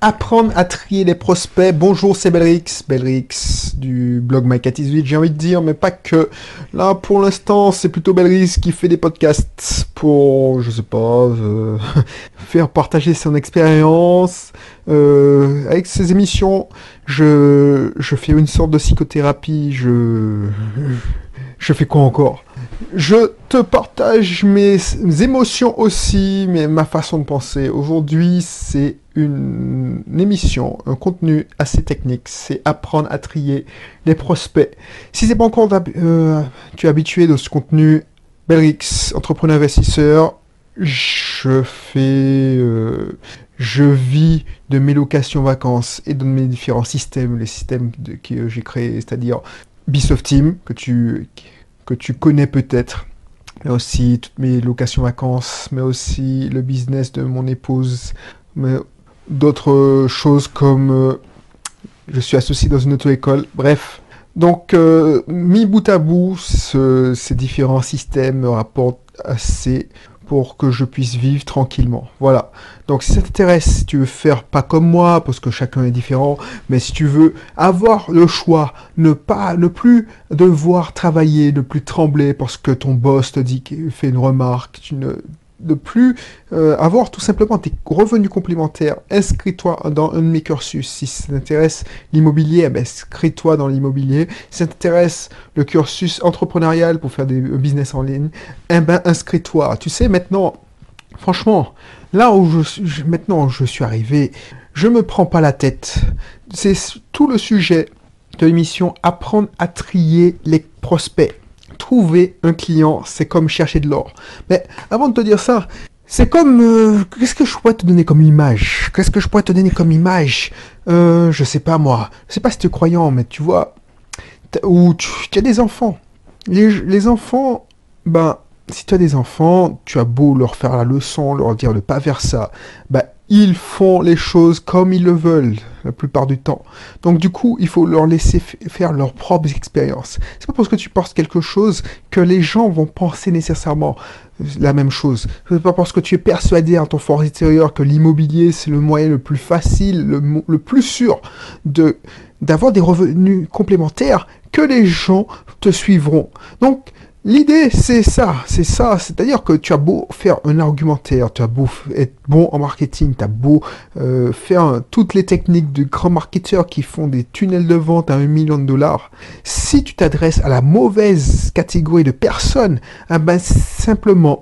apprendre à trier les prospects. Bonjour, c'est Belrix, Belrix du blog My j'ai envie de dire, mais pas que. Là, pour l'instant, c'est plutôt Belrix qui fait des podcasts pour, je sais pas, euh, faire partager son expérience. Euh, avec ses émissions, je, je fais une sorte de psychothérapie, je... Je fais quoi encore? Je te partage mes émotions aussi, mais ma façon de penser. Aujourd'hui, c'est une, émission, un contenu assez technique. C'est apprendre à trier les prospects. Si c'est pas encore euh, tu es habitué de ce contenu, Belrix, entrepreneur investisseur, je fais, euh, je vis de mes locations vacances et de mes différents systèmes, les systèmes que j'ai créés, c'est-à-dire Bisoft Team que tu que tu connais peut-être, mais aussi toutes mes locations vacances, mais aussi le business de mon épouse, mais d'autres choses comme euh, je suis associé dans une auto-école, bref. Donc, euh, mis bout à bout, ces différents systèmes me rapportent assez pour que je puisse vivre tranquillement. Voilà. Donc si ça t'intéresse, si tu veux faire pas comme moi, parce que chacun est différent, mais si tu veux avoir le choix, ne pas, ne plus devoir travailler, ne plus trembler parce que ton boss te dit qu'il fait une remarque, tu ne de plus euh, avoir tout simplement tes revenus complémentaires, inscris-toi dans un de mes cursus. Si ça t'intéresse l'immobilier, eh ben, inscris-toi dans l'immobilier. Si ça t'intéresse le cursus entrepreneurial pour faire des business en ligne, eh ben, inscris-toi. Tu sais, maintenant, franchement, là où je, maintenant je suis arrivé, je me prends pas la tête. C'est tout le sujet de l'émission Apprendre à trier les prospects trouver un client, c'est comme chercher de l'or. Mais avant de te dire ça, c'est comme... Euh, qu'est-ce que je pourrais te donner comme image? Qu'est-ce que je pourrais te donner comme image? Euh, Je sais pas moi. Je sais pas si tu es croyant, mais tu vois... Ou tu, as des enfants. Les, les enfants, ben, si tu as des enfants, tu as beau leur faire la leçon, leur dire de pas faire ça, ben, ils font les choses comme ils le veulent la plupart du temps. Donc du coup, il faut leur laisser faire leurs propres expériences. C'est pas parce que tu penses quelque chose que les gens vont penser nécessairement la même chose. C'est pas parce que tu es persuadé en ton fort intérieur que l'immobilier c'est le moyen le plus facile, le, le plus sûr de d'avoir des revenus complémentaires que les gens te suivront. Donc L'idée, c'est ça, c'est ça. C'est-à-dire que tu as beau faire un argumentaire, tu as beau être bon en marketing, tu as beau euh, faire toutes les techniques de grands marketeurs qui font des tunnels de vente à un million de dollars. Si tu t'adresses à la mauvaise catégorie de personnes, eh ben, simplement,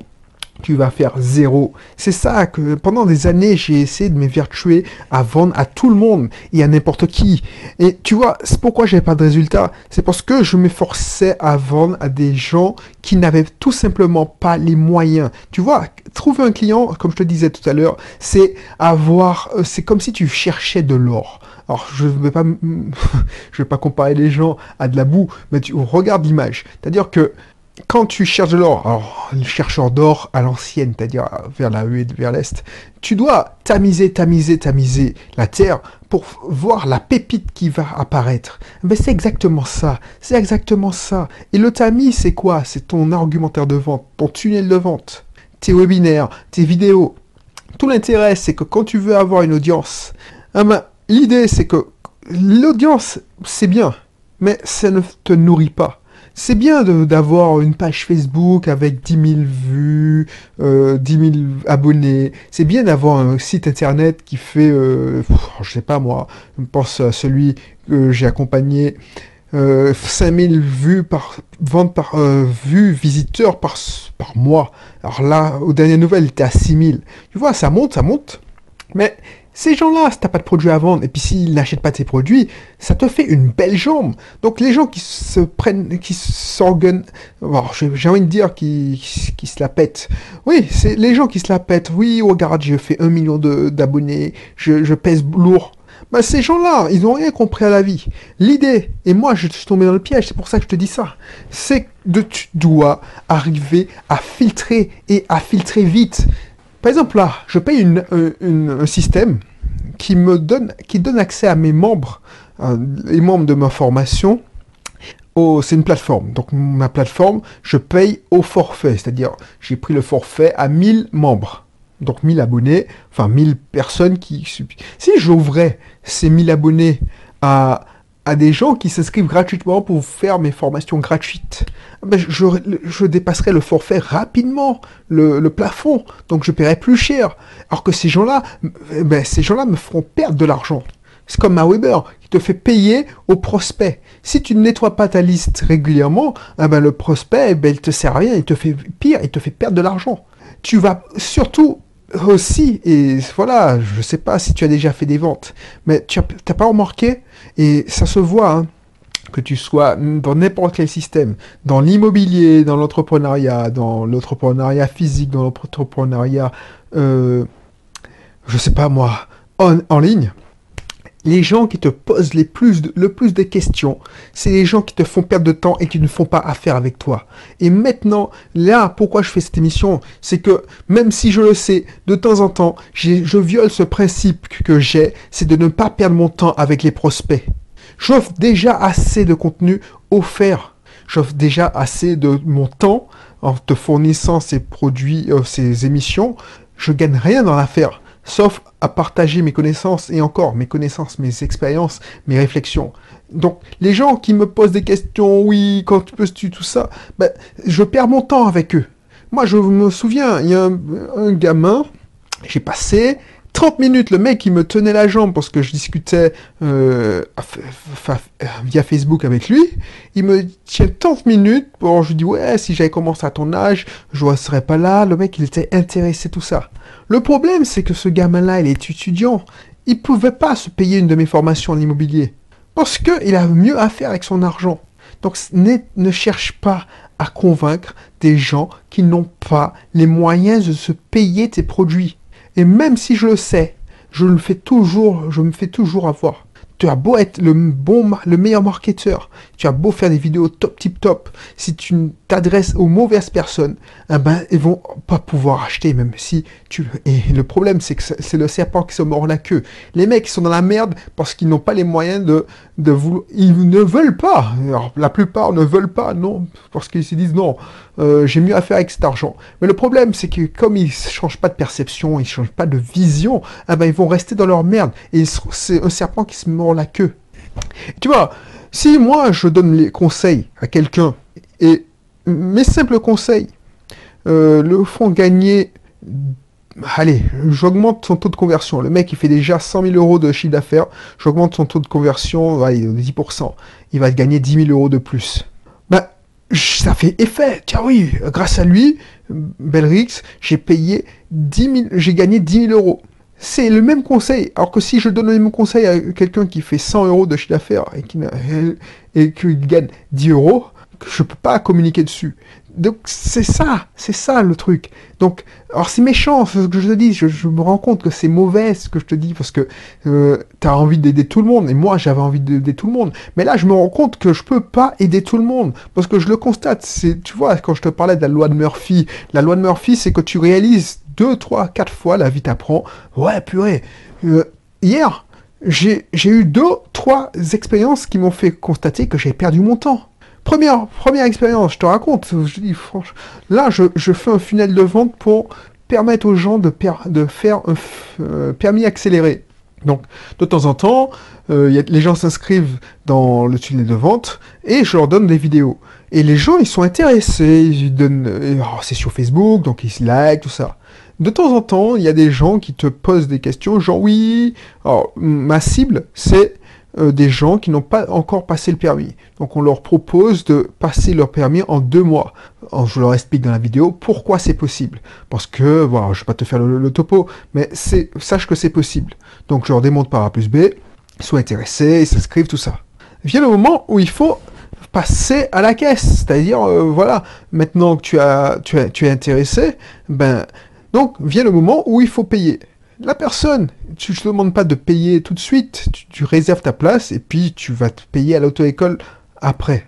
tu vas faire zéro. C'est ça que pendant des années, j'ai essayé de m'évertuer à vendre à tout le monde et à n'importe qui. Et tu vois, c'est pourquoi j'avais pas de résultat. C'est parce que je m'efforçais à vendre à des gens qui n'avaient tout simplement pas les moyens. Tu vois, trouver un client, comme je te disais tout à l'heure, c'est avoir, euh, c'est comme si tu cherchais de l'or. Alors, je ne vais pas, je vais pas comparer les gens à de la boue, mais tu regardes l'image. C'est-à-dire que quand tu cherches de l'or, alors le chercheur d'or à l'ancienne, c'est-à-dire vers la huée, vers l'est, tu dois tamiser, tamiser, tamiser la terre pour voir la pépite qui va apparaître. Mais c'est exactement ça, c'est exactement ça. Et le tamis, c'est quoi? C'est ton argumentaire de vente, ton tunnel de vente, tes webinaires, tes vidéos. Tout l'intérêt, c'est que quand tu veux avoir une audience, ah ben, l'idée, c'est que l'audience, c'est bien, mais ça ne te nourrit pas c'est bien d'avoir une page Facebook avec 10 000 vues, euh, 10 000 abonnés. C'est bien d'avoir un site internet qui fait, euh, je sais pas moi, je pense à celui que j'ai accompagné, euh, 5000 vues par vente par euh, vues visiteurs par, par mois. Alors là, aux dernières nouvelles, il était à 6000. Tu vois, ça monte, ça monte. Mais ces gens-là, si t'as pas de produits à vendre, et puis s'ils n'achètent pas tes produits, ça te fait une belle jambe. Donc les gens qui se prennent, qui s'organisent, j'ai envie de dire qui, qui se la pètent. Oui, c'est les gens qui se la pètent. Oui, regarde, je fais un million d'abonnés, je, je, pèse lourd. Ben, ces gens-là, ils n'ont rien compris à la vie. L'idée, et moi je suis tombé dans le piège, c'est pour ça que je te dis ça, c'est que tu dois arriver à filtrer et à filtrer vite. Par exemple, là, je paye un système qui me donne, qui donne accès à mes membres, euh, les membres de ma formation. c'est une plateforme. Donc, ma plateforme, je paye au forfait. C'est-à-dire, j'ai pris le forfait à 1000 membres. Donc 1000 abonnés, enfin 1000 personnes qui... Si j'ouvrais ces 1000 abonnés à, à des gens qui s'inscrivent gratuitement pour faire mes formations gratuites, ben je, dépasserai le forfait rapidement, le, plafond, donc je paierai plus cher. Alors que ces gens-là, ben, ces gens-là me feront perdre de l'argent. C'est comme ma Weber qui te fait payer au prospect. Si tu ne nettoies pas ta liste régulièrement, eh ben le prospect, eh il te sert à rien, il te fait pire, il te fait perdre de l'argent. Tu vas surtout aussi, et voilà, je sais pas si tu as déjà fait des ventes, mais tu n'as pas remarqué, et ça se voit, hein, que tu sois dans n'importe quel système, dans l'immobilier, dans l'entrepreneuriat, dans l'entrepreneuriat physique, dans l'entrepreneuriat, euh, je sais pas moi, en ligne, les gens qui te posent le plus de questions, c'est les gens qui te font perdre de temps et qui ne font pas affaire avec toi. Et maintenant, là, pourquoi je fais cette émission, c'est que même si je le sais, de temps en temps, je viole ce principe que j'ai, c'est de ne pas perdre mon temps avec les prospects. J'offre déjà assez de contenu offert. J'offre déjà assez de mon temps en te fournissant ces produits, euh, ces émissions. Je gagne rien dans l'affaire sauf à partager mes connaissances et encore mes connaissances, mes expériences, mes réflexions. Donc les gens qui me posent des questions, oui, quand tu peux tu tout ça, ben, je perds mon temps avec eux. Moi je me souviens, il y a un, gamin, j'ai passé 30 minutes, le mec il me tenait la jambe parce que je discutais euh, via Facebook avec lui. Il me tient 30 minutes pour je lui dis ouais si j'avais commencé à ton âge, je ne serais pas là. Le mec il était intéressé tout ça. Le problème, c'est que ce gamin-là, il est étudiant. Il pouvait pas se payer une de mes formations en immobilier. Parce qu'il a mieux à faire avec son argent. Donc ne cherche pas à convaincre des gens qui n'ont pas les moyens de se payer tes produits. Et même si je le sais, je le fais toujours, je me fais toujours avoir. Tu as beau être le bon, le meilleur marketeur, tu as beau faire des vidéos top tip top, si tu t'adresses aux mauvaises personnes, eh ben ils vont pas pouvoir acheter même si tu. Et le problème c'est que c'est le serpent qui se mord la queue. Les mecs sont dans la merde parce qu'ils n'ont pas les moyens de de vous, ils ne veulent pas. Alors, la plupart ne veulent pas, non, parce qu'ils se disent non, euh, j'ai mieux à faire avec cet argent. Mais le problème c'est que comme ils changent pas de perception, ils changent pas de vision, eh ben ils vont rester dans leur merde. Et c'est un serpent qui se mord la queue. Tu vois, si moi je donne les conseils à quelqu'un et mes simples conseils euh, le font gagner, allez, j'augmente son taux de conversion. Le mec il fait déjà 100 000 euros de chiffre d'affaires, j'augmente son taux de conversion, de 10%. Il va gagner 10 000 euros de plus. Ben, ça fait effet. Tiens oui, grâce à lui, Belrix, j'ai payé 10 j'ai gagné 10 000 euros. C'est le même conseil. Alors que si je donne le même conseil à quelqu'un qui fait 100 euros de chiffre d'affaires et qui et gagne 10 euros, je peux pas communiquer dessus. Donc c'est ça, c'est ça le truc. Donc, alors c'est méchant ce que je te dis, je, me rends compte que c'est mauvais ce que je te dis parce que euh, tu as envie d'aider tout le monde et moi j'avais envie d'aider tout le monde. Mais là je me rends compte que je peux pas aider tout le monde parce que je le constate. C'est, tu vois, quand je te parlais de la loi de Murphy, la loi de Murphy c'est que tu réalises deux, trois, quatre fois, la vie t'apprend. Ouais, purée. Euh, hier, j'ai eu deux, trois expériences qui m'ont fait constater que j'ai perdu mon temps. Première, expérience, je te raconte, je dis franchement, là je, fais un funnel de vente pour permettre aux gens de, de faire un euh, permis accéléré. Donc, de temps en temps, euh, les gens s'inscrivent dans le tunnel de vente et je leur donne des vidéos. Et les gens, ils sont intéressés, ils donnent, oh, c'est sur Facebook, donc ils like, tout ça de temps en temps, il y a des gens qui te posent des questions, genre oui, alors ma cible, c'est euh, des gens qui n'ont pas encore passé le permis. Donc on leur propose de passer leur permis en deux mois. je leur explique dans la vidéo pourquoi c'est possible. Parce que, voilà, je vais pas te faire le, topo, mais sache que c'est possible. Donc je leur démontre par A plus B, ils sont intéressés, ils s'inscrivent, tout ça. Vient le moment où il faut passer à la caisse. C'est-à-dire, euh, voilà, maintenant que tu as, tu, as, tu es intéressé, ben, donc vient le moment où il faut payer. La personne, tu ne te demandes pas de payer tout de suite, tu, réserves ta place et puis tu vas te payer à l'auto-école après.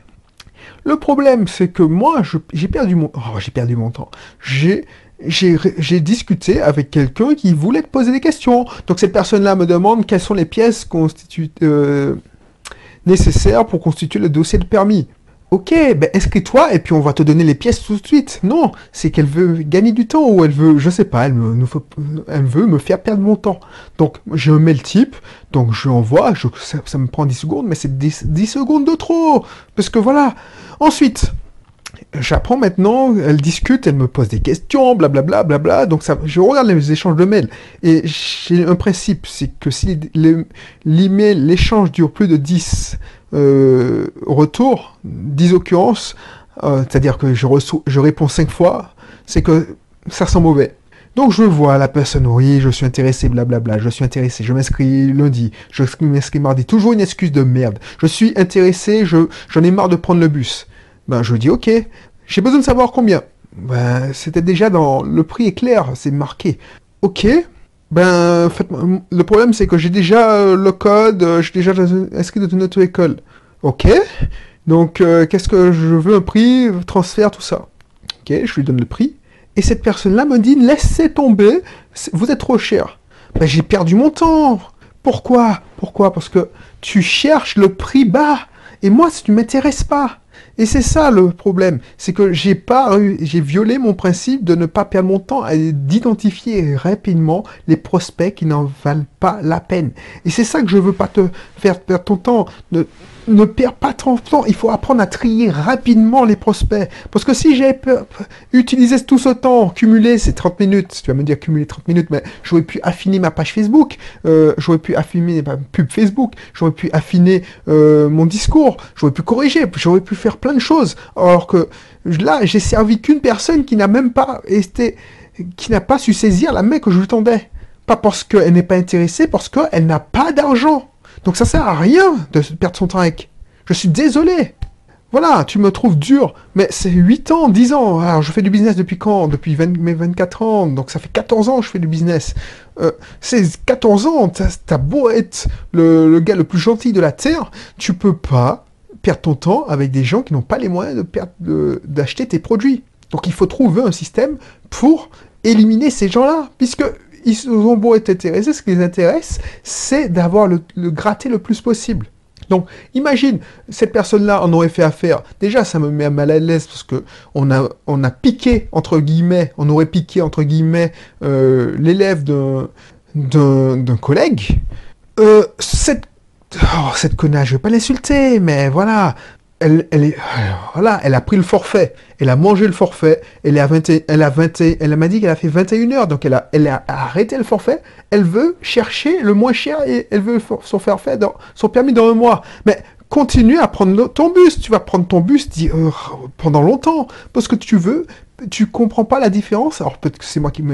Le problème, c'est que moi, j'ai perdu mon, oh, perdu mon temps. J'ai j'ai discuté avec quelqu'un qui voulait te poser des questions. Donc cette personne-là me demande quelles sont les pièces euh, nécessaires pour constituer le dossier de permis. Ok, ben inscris-toi et puis on va te donner les pièces tout de suite? Non, c'est qu'elle veut gagner du temps ou elle veut, je sais pas, elle, me, elle veut me faire perdre mon temps. Donc je mets le type, donc je envoie, je, ça, me prend 10 secondes, mais c'est 10, 10 secondes de trop. Parce que voilà. Ensuite, j'apprends maintenant, elle discute, elle me pose des questions, blablabla, blabla. Donc ça, je regarde les échanges de mails et j'ai un principe, c'est que si le- l'email, l'échange dure plus de 10 euh, retours, 10 occurrences, euh, c'est-à-dire que je, reçois, je réponds 5 fois, c'est que ça sent mauvais. Donc je vois la personne, oui, je suis intéressé, blablabla, je suis intéressé, je m'inscris lundi, je m'inscris mardi, toujours une excuse de merde. Je suis intéressé, je, j'en ai marre de prendre le bus. Ben je dis ok, j'ai besoin de savoir combien. Ben c'était déjà dans le prix est clair, c'est marqué. Ok, ben faites le problème c'est que j'ai déjà euh, le code, euh, j'ai déjà inscrit dans une auto-école. Ok, donc euh, qu'est-ce que je veux un prix, transfert, tout ça. Ok, je lui donne le prix. Et cette personne-là me dit laissez tomber, vous êtes trop cher. Ben j'ai perdu mon temps. Pourquoi? Pourquoi? Parce que tu cherches le prix bas. Et moi, ça ne m'intéresse pas. Et c'est ça le problème, c'est que j'ai pas, j'ai violé mon principe de ne pas perdre mon temps et d'identifier rapidement les prospects qui n'en valent pas la peine. Et c'est ça que je veux pas te faire perdre ton temps. Ne perds pas ton temps. Il faut apprendre à trier rapidement les prospects. Parce que si pe- utilisé tout ce temps, cumulé ces 30 minutes, tu vas me dire cumuler 30 minutes, mais j'aurais pu affiner ma page Facebook, euh, j'aurais pu affiner ma pub Facebook, j'aurais pu affiner euh, mon discours, j'aurais pu corriger, j'aurais pu faire plein de choses. Alors que là, j'ai servi qu'une personne qui n'a même pas été, qui n'a pas su saisir la main que je lui tendais. Pas parce qu'elle n'est pas intéressée, parce qu'elle n'a pas d'argent. Donc ça sert à rien de perdre son temps avec. Je suis désolé. Voilà, tu me trouves dur, mais c'est 8 ans, 10 ans. Alors, je fais du business depuis quand? Depuis 20 mes 24 ans, donc ça fait 14 ans que je fais du business. Euh, c'est 14 ans, t'as beau être le, gars le plus gentil de la Terre, tu peux pas perdre ton temps avec des gens qui n'ont pas les moyens d'acheter tes produits. Donc il faut trouver un système pour éliminer ces gens-là, puisque ils ont beau être intéressés, ce qui les intéresse, c'est d'avoir le, le gratté le plus possible. Donc, imagine, cette personne-là en aurait fait affaire. Déjà, ça me met mal à l'aise parce que on a, piqué, entre guillemets, on aurait piqué, entre guillemets, euh, l'élève d'un, d'un, d'un collègue. Euh, cette, oh, cette connasse, je vais pas l'insulter, mais voilà. Elle, elle, est, voilà, elle a pris le forfait, elle a mangé le forfait, elle, est à 20, et- elle, a 20, et- elle m'a dit qu'elle a fait 21 heures, donc elle a, elle a arrêté le forfait, elle veut chercher le moins cher et elle veut son forfait, dans, son permis dans un mois. Mais continue à prendre ton bus, tu vas prendre ton bus pendant longtemps, parce que tu veux, tu comprends pas la différence, alors peut-être que c'est moi qui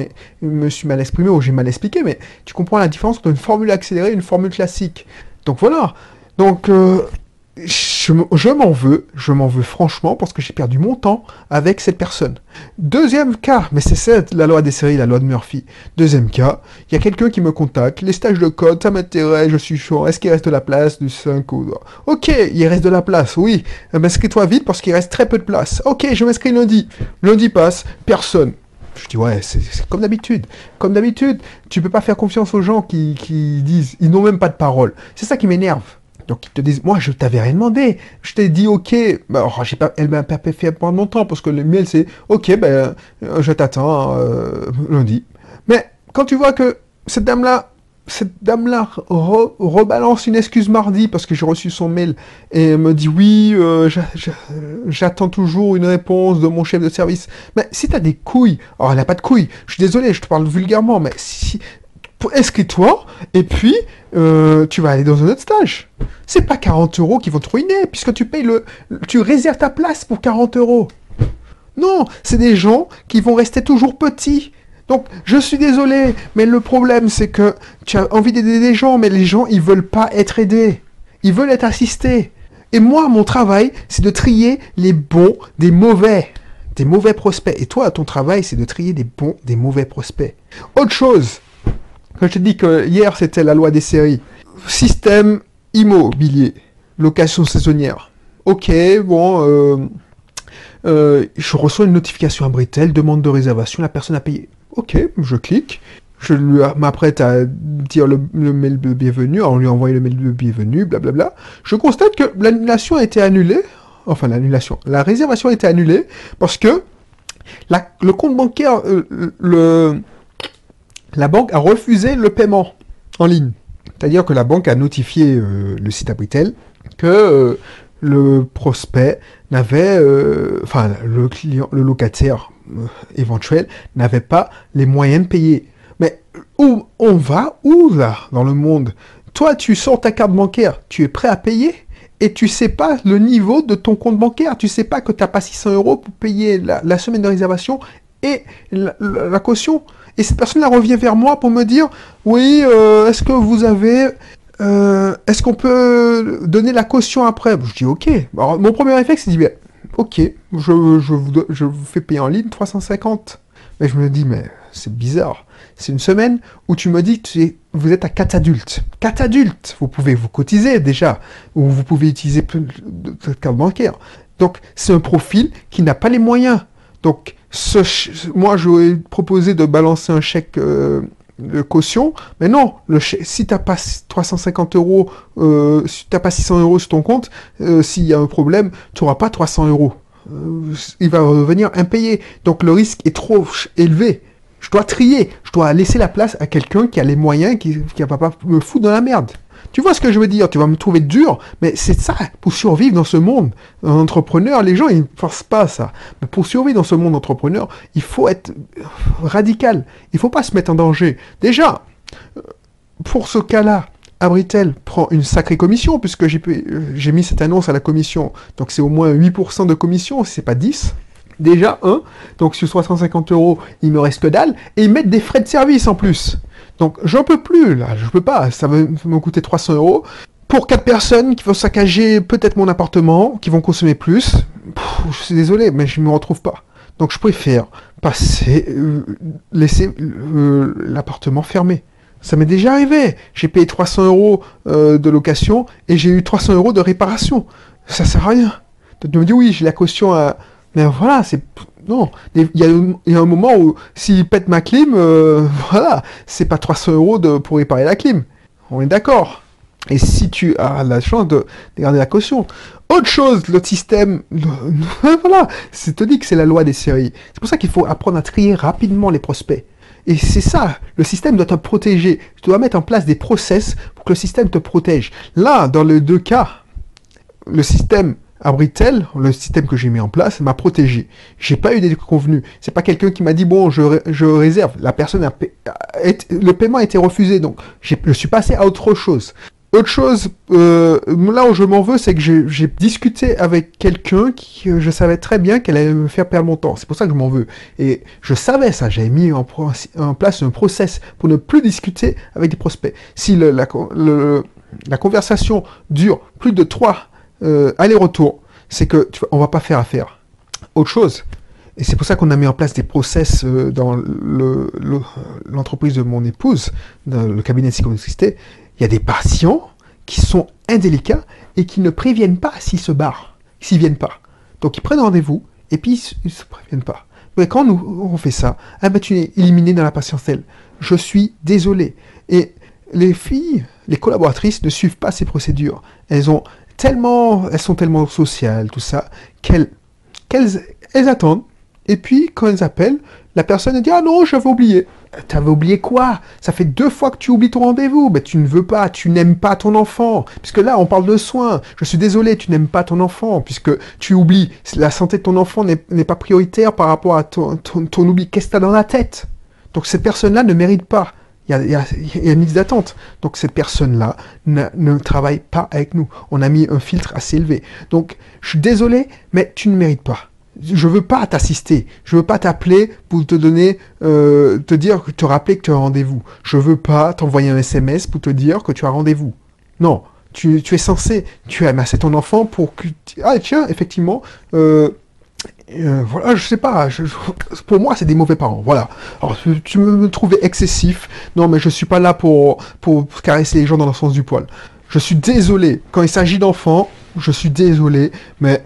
me, suis mal exprimé ou j'ai mal expliqué, mais tu comprends la différence entre une formule accélérée et une formule classique. Donc voilà, donc... euh, je m'en veux, je m'en veux franchement parce que j'ai perdu mon temps avec cette personne. Deuxième cas, mais c'est la loi des séries, la loi de Murphy. Deuxième cas, il y a quelqu'un qui me contacte, les stages de code, ça m'intéresse, je suis chaud, est-ce qu'il reste de la place du 5 ou... Ok, il reste de la place, oui. Eh ben, vite parce qu'il reste très peu de place. Ok, je m'inscris lundi. Lundi passe, personne. Je dis ouais, c'est comme d'habitude. Comme d'habitude, tu peux pas faire confiance aux gens qui disent, ils n'ont même pas de parole. C'est ça qui m'énerve. Donc ils te disent, moi je t'avais rien demandé, je t'ai dit ok, bah, j'ai pas, elle m'a pas fait prendre mon temps parce que le mail c'est ok, ben euh, je t'attends euh, lundi. Mais quand tu vois que cette dame là, cette dame là re- rebalance une excuse mardi parce que j'ai reçu son mail et elle me dit oui, euh, j'a- j'a- j'attends toujours une réponse de mon chef de service. Mais si t'as des couilles, alors elle a pas de couilles, je suis désolé, je te parle vulgairement, mais si inscris-toi et puis euh, tu vas aller dans un autre stage. C'est pas 40 euros qui vont te ruiner puisque tu payes le, tu réserves ta place pour 40 euros. Non, c'est des gens qui vont rester toujours petits. Donc, je suis désolé, mais le problème, c'est que tu as envie d'aider des gens, mais les gens, ils veulent pas être aidés. Ils veulent être assistés. Et moi, mon travail, c'est de trier les bons des mauvais. Des mauvais prospects. Et toi, ton travail, c'est de trier des bons des mauvais prospects. Autre chose, quand je te dis que hier, c'était la loi des séries. Système immobilier. Location saisonnière. Ok, bon, euh, euh, je reçois une notification à Britel, demande de réservation, la personne a payé. Ok, je clique. Je m'apprête à dire le, mail de bienvenue, on lui a envoyé le mail de bienvenue, blablabla. Je constate que l'annulation a été annulée enfin l'annulation, la réservation a été annulée parce que le compte bancaire, euh, le, la banque a refusé le paiement en ligne. C'est-à-dire que la banque a notifié euh, le site Abritel que euh, le prospect n'avait, enfin le client, le locataire éventuel n'avait pas les moyens de payer. Mais où on va Où là dans le monde? Toi, tu sors ta carte bancaire, tu es prêt à payer? Et tu sais pas le niveau de ton compte bancaire. Tu sais pas que tu n'as pas 600 euros pour payer la, semaine de réservation et la, caution? Et cette personne-là revient vers moi pour me dire, oui, euh, est-ce que vous avez... Euh, est-ce qu'on peut donner la caution après? Je dis, ok. mon premier réflexe, c'est de dire, ok, je, vous, je vous fais payer en ligne 350. Mais je me dis, mais c'est bizarre. C'est une semaine où tu me dis que vous êtes à 4 adultes. 4 adultes Vous pouvez vous cotiser déjà, ou vous pouvez utiliser de carte bancaire. Donc, c'est un profil qui n'a pas les moyens. Donc, ce, moi, j'aurais proposé de balancer un chèque euh, de caution, mais non, le si tu n'as pas 350 euros, euh, si tu n'as pas 600 euros sur ton compte, euh, s'il y a un problème, tu n'auras pas 300 euros. il va revenir impayé. Donc, le risque est trop élevé. Je dois trier. Je dois laisser la place à quelqu'un qui a les moyens, qui, qui va pas me foutre dans la merde. Tu vois ce que je veux dire Tu vas me trouver dur, mais c'est ça, pour survivre dans ce monde. Entrepreneur, les gens, ils ne forcent pas ça. Mais pour survivre dans ce monde entrepreneur, il faut être radical. Il ne faut pas se mettre en danger. Déjà, pour ce cas-là, Abritel prend une sacrée commission, puisque j'ai mis cette annonce à la commission. Donc c'est au moins 8% de commission, si c'est pas 10 déjà un. Donc sur 350 euros, il me reste que dalle. Et ils mettent des frais de service en plus. Donc j'en peux plus là, je peux pas. Ça va me coûter 300 euros pour quatre personnes qui vont saccager peut-être mon appartement, qui vont consommer plus. je suis désolé, mais je ne me retrouve pas. Donc je préfère passer, euh, laisser euh, l'appartement fermé. Ça m'est déjà arrivé. J'ai payé 300 euros euh, de location et j'ai eu 300 euros de réparation. Ça sert à rien. Tu me dis oui, j'ai la caution à, mais voilà, c'est. Non. Il y, a, un moment où, s'il pète ma clim, euh, voilà, c'est pas 300 euros pour réparer la clim. On est d'accord. Et si tu as la chance de, garder la caution. Autre chose, le système. voilà, c'est te dit c'est la loi des séries. C'est pour ça qu'il faut apprendre à trier rapidement les prospects. Et c'est ça, le système doit te protéger. Tu dois mettre en place des process pour que le système te protège. Là, dans les deux cas, le système Abritel, le système que j'ai mis en place, m'a protégé. J'ai pas eu des déconvenus. C'est pas quelqu'un qui m'a dit bon, je, je, réserve. La personne a, le paiement a été refusé, donc je suis passé à autre chose. Autre chose, euh, là où je m'en veux, c'est que j'ai discuté avec quelqu'un qui, je savais très bien qu'elle allait me faire perdre mon temps. C'est pour ça que je m'en veux. Et je savais ça. J'avais mis en, place un process pour ne plus discuter avec des prospects. Si la, la conversation dure plus de trois euh, aller-retour, c'est que tu on va pas faire affaire. Autre chose, et c'est pour ça qu'on a mis en place des process euh, dans l'entreprise de mon épouse, dans le cabinet de psychomotricité. Il y a des patients qui sont indélicats et qui ne préviennent pas s'ils se barrent, s'ils viennent pas. Donc ils prennent rendez-vous et puis ils se préviennent pas. Mais quand nous on fait ça, ah ben tu es éliminé dans la patientèle. Je suis désolé. Et les filles, les collaboratrices ne suivent pas ces procédures. Elles ont tellement, elles sont tellement sociales, tout ça, qu'elles, qu'elles, elles attendent. Et puis, quand elles appellent, la personne dit Ah non, j'avais oublié. T'avais oublié quoi? Ça fait deux fois que tu oublies ton rendez-vous. Tu ne veux pas, tu n'aimes pas ton enfant. Puisque là, on parle de soins. Je suis désolé, tu n'aimes pas ton enfant. Puisque tu oublies. La santé de ton enfant n'est, pas prioritaire par rapport à ton, ton, ton oubli. Qu'est-ce que tu as dans la tête? Donc cette personne-là ne mérite pas. Il y a, une liste d'attente. Donc cette personne-là ne, travaille pas avec nous. On a mis un filtre assez élevé. Donc je suis désolé, mais tu ne mérites pas. Je veux pas t'assister. Je veux pas t'appeler pour te donner, euh, te dire, te rappeler que tu as rendez-vous. Je veux pas t'envoyer un SMS pour te dire que tu as rendez-vous. Non. Tu, es censé, tu as c'est ton enfant pour que, ah tiens, effectivement, euh, euh, voilà, je sais pas, pour moi c'est des mauvais parents, voilà. Alors tu, me trouvais excessif, non mais je suis pas là pour, pour caresser les gens dans le sens du poil. Je suis désolé, quand il s'agit d'enfants, Je suis désolé, mais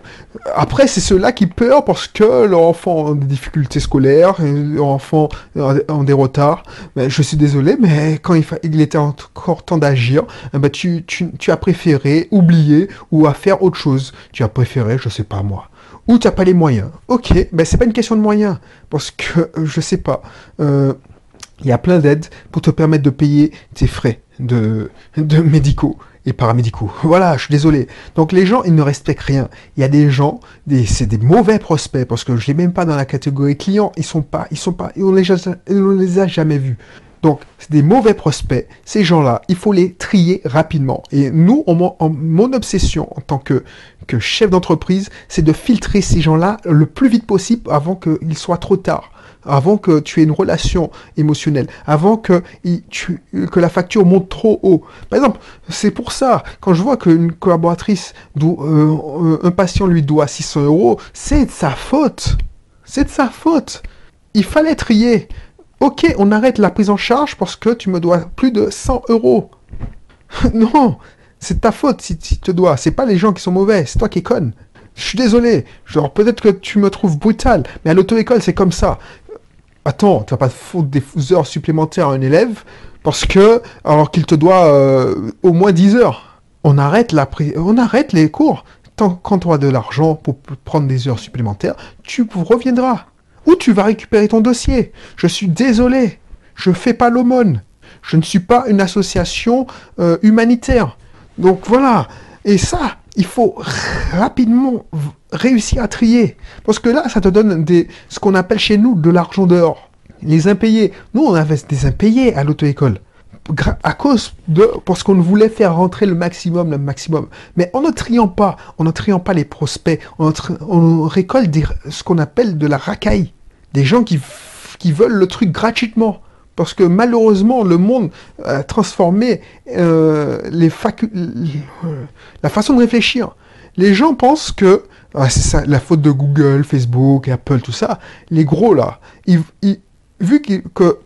après, c'est ceux-là qui pleurent parce que leur enfant a des difficultés scolaires, leur enfant a des retards. Mais je suis désolé, mais quand il, il était encore temps d'agir, eh ben tu, tu, tu as préféré oublier ou à faire autre chose. Tu as préféré, je sais pas moi, ou tu n'as pas les moyens. Ok, ben c'est pas une question de moyens, parce que je sais pas. Euh, il y a plein d'aides pour te permettre de payer tes frais de, de médicaux et paramédicaux. Voilà, je suis désolé. Donc les gens, ils ne respectent rien. Il y a des gens, des, c'est des mauvais prospects parce que je les même pas dans la catégorie clients. Ils sont pas, ils sont pas, on les, on les a jamais vus. Donc, c'est des mauvais prospects. Ces gens-là, il faut les trier rapidement. Et nous, mon obsession en tant que, chef d'entreprise, c'est de filtrer ces gens-là le plus vite possible avant qu'il soit trop tard avant que tu aies une relation émotionnelle, avant que, que la facture monte trop haut. Par exemple, c'est pour ça, quand je vois qu'une collaboratrice, euh, un patient lui doit 600 euros, c'est de sa faute. C'est de sa faute. Il fallait trier. Ok, on arrête la prise en charge parce que tu me dois plus de 100 euros. non, c'est ta faute si tu te dois. C'est pas les gens qui sont mauvais, c'est toi qui es conne. Je suis désolé. Genre, peut-être que tu me trouves brutal, mais à l'auto-école, c'est comme ça. Attends, tu vas pas foutre des heures supplémentaires à un élève parce que, alors qu'il te doit euh, au moins 10 heures. On arrête, la on arrête les cours. Tant, quand tu de l'argent pour prendre des heures supplémentaires, tu reviendras. Ou tu vas récupérer ton dossier? Je suis désolé. Je fais pas l'aumône. Je ne suis pas une association euh, humanitaire. Donc voilà. Et ça, il faut rapidement réussir à trier. Parce que là, ça te donne des, ce qu'on appelle chez nous de l'argent dehors. Les impayés. Nous, on avait des impayés à l'auto-école. À cause de, parce qu'on voulait faire rentrer le maximum, le maximum. Mais en ne triant pas, en ne triant pas les prospects, on, récolte ce qu'on appelle de la racaille. Des gens qui, veulent le truc gratuitement. Parce que malheureusement, le monde a transformé euh, les la façon de réfléchir. Les gens pensent que ah, c'est ça, la faute de Google, Facebook, Apple, tout ça. Les gros là, vu que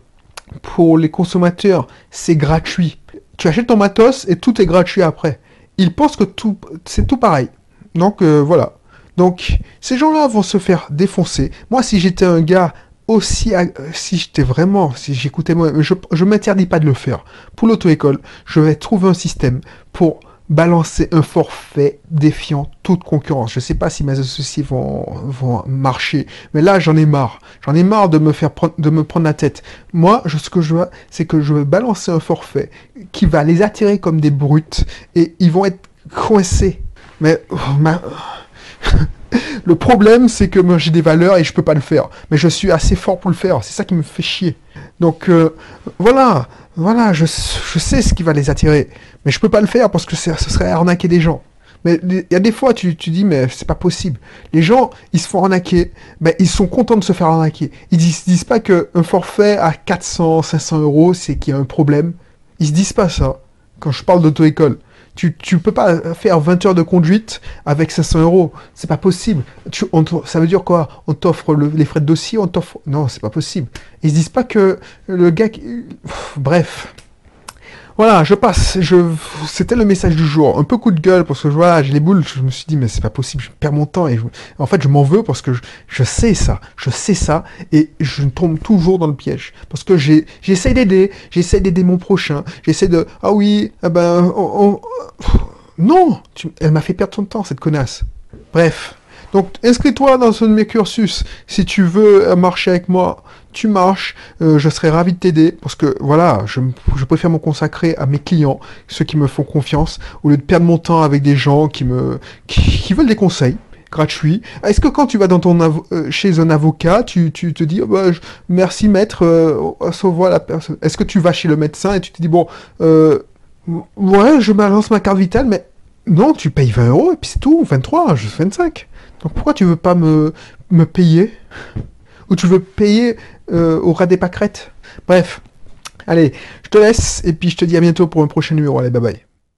pour les consommateurs, c'est gratuit. Tu achètes ton matos et tout est gratuit après. Ils pensent que tout, c'est tout pareil. Donc euh, voilà. Donc ces gens-là vont se faire défoncer. Moi, si j'étais un gars aussi, si j'étais vraiment, si j'écoutais moi, je, je m'interdis pas de le faire. Pour l'auto-école, je vais trouver un système pour balancer un forfait défiant toute concurrence. Je sais pas si mes associés vont, vont marcher, mais là j'en ai marre. J'en ai marre de me faire prendre, de me prendre la tête. Moi, ce que je veux, c'est que je veux balancer un forfait qui va les attirer comme des brutes et ils vont être coincés. Mais oh, ma... Le problème, c'est que moi j'ai des valeurs et je peux pas le faire. Mais je suis assez fort pour le faire. C'est ça qui me fait chier. Donc euh, voilà, voilà, je, sais ce qui va les attirer. Mais je peux pas le faire parce que ce serait arnaquer des gens. Mais il y a des fois, tu, tu dis, mais c'est pas possible. Les gens, ils se font arnaquer. Ben, ils sont contents de se faire arnaquer. Ils disent, disent pas qu'un forfait à 400, 500 euros, c'est qu'il y a un problème. Ils se disent pas ça. Quand je parle d'auto-école. Tu, peux pas faire 20 heures de conduite avec 500 euros. C'est pas possible. Tu, ça veut dire quoi? On t'offre les frais de dossier, on t'offre... Non, c'est pas possible. Ils se disent pas que le gars... Qui... bref. Voilà, je passe. Je... C'était le message du jour. Un peu coup de gueule parce que voilà, j'ai les boules. Je me suis dit, mais c'est pas possible, je perds mon temps. Et en fait, je m'en veux parce que je... sais ça. Je sais ça. Et je tombe toujours dans le piège. Parce que j'essaie d'aider. J'essaie d'aider mon prochain. J'essaie de. Ah oui, eh ben. Non Elle m'a fait perdre ton temps, cette connasse. Bref. Donc, inscris-toi dans un de mes cursus si tu veux marcher avec moi tu marches, euh, je serais ravi de t'aider parce que voilà, je, préfère me consacrer à mes clients, ceux qui me font confiance, au lieu de perdre mon temps avec des gens qui me qui, veulent des conseils gratuits. Est-ce que quand tu vas dans ton euh, chez un avocat, tu, te dis oh, bah, merci maître, euh, la personne. Est-ce que tu vas chez le médecin et tu te dis bon euh, ouais, je balance ma carte vitale, mais non, tu payes 20 euros et puis c'est tout, 23, je 25. Donc pourquoi tu veux pas me me payer? Ou tu veux payer euh, au ras des pâquerettes? Bref. Allez, je te laisse et puis je te dis à bientôt pour un prochain numéro. Allez, bye bye.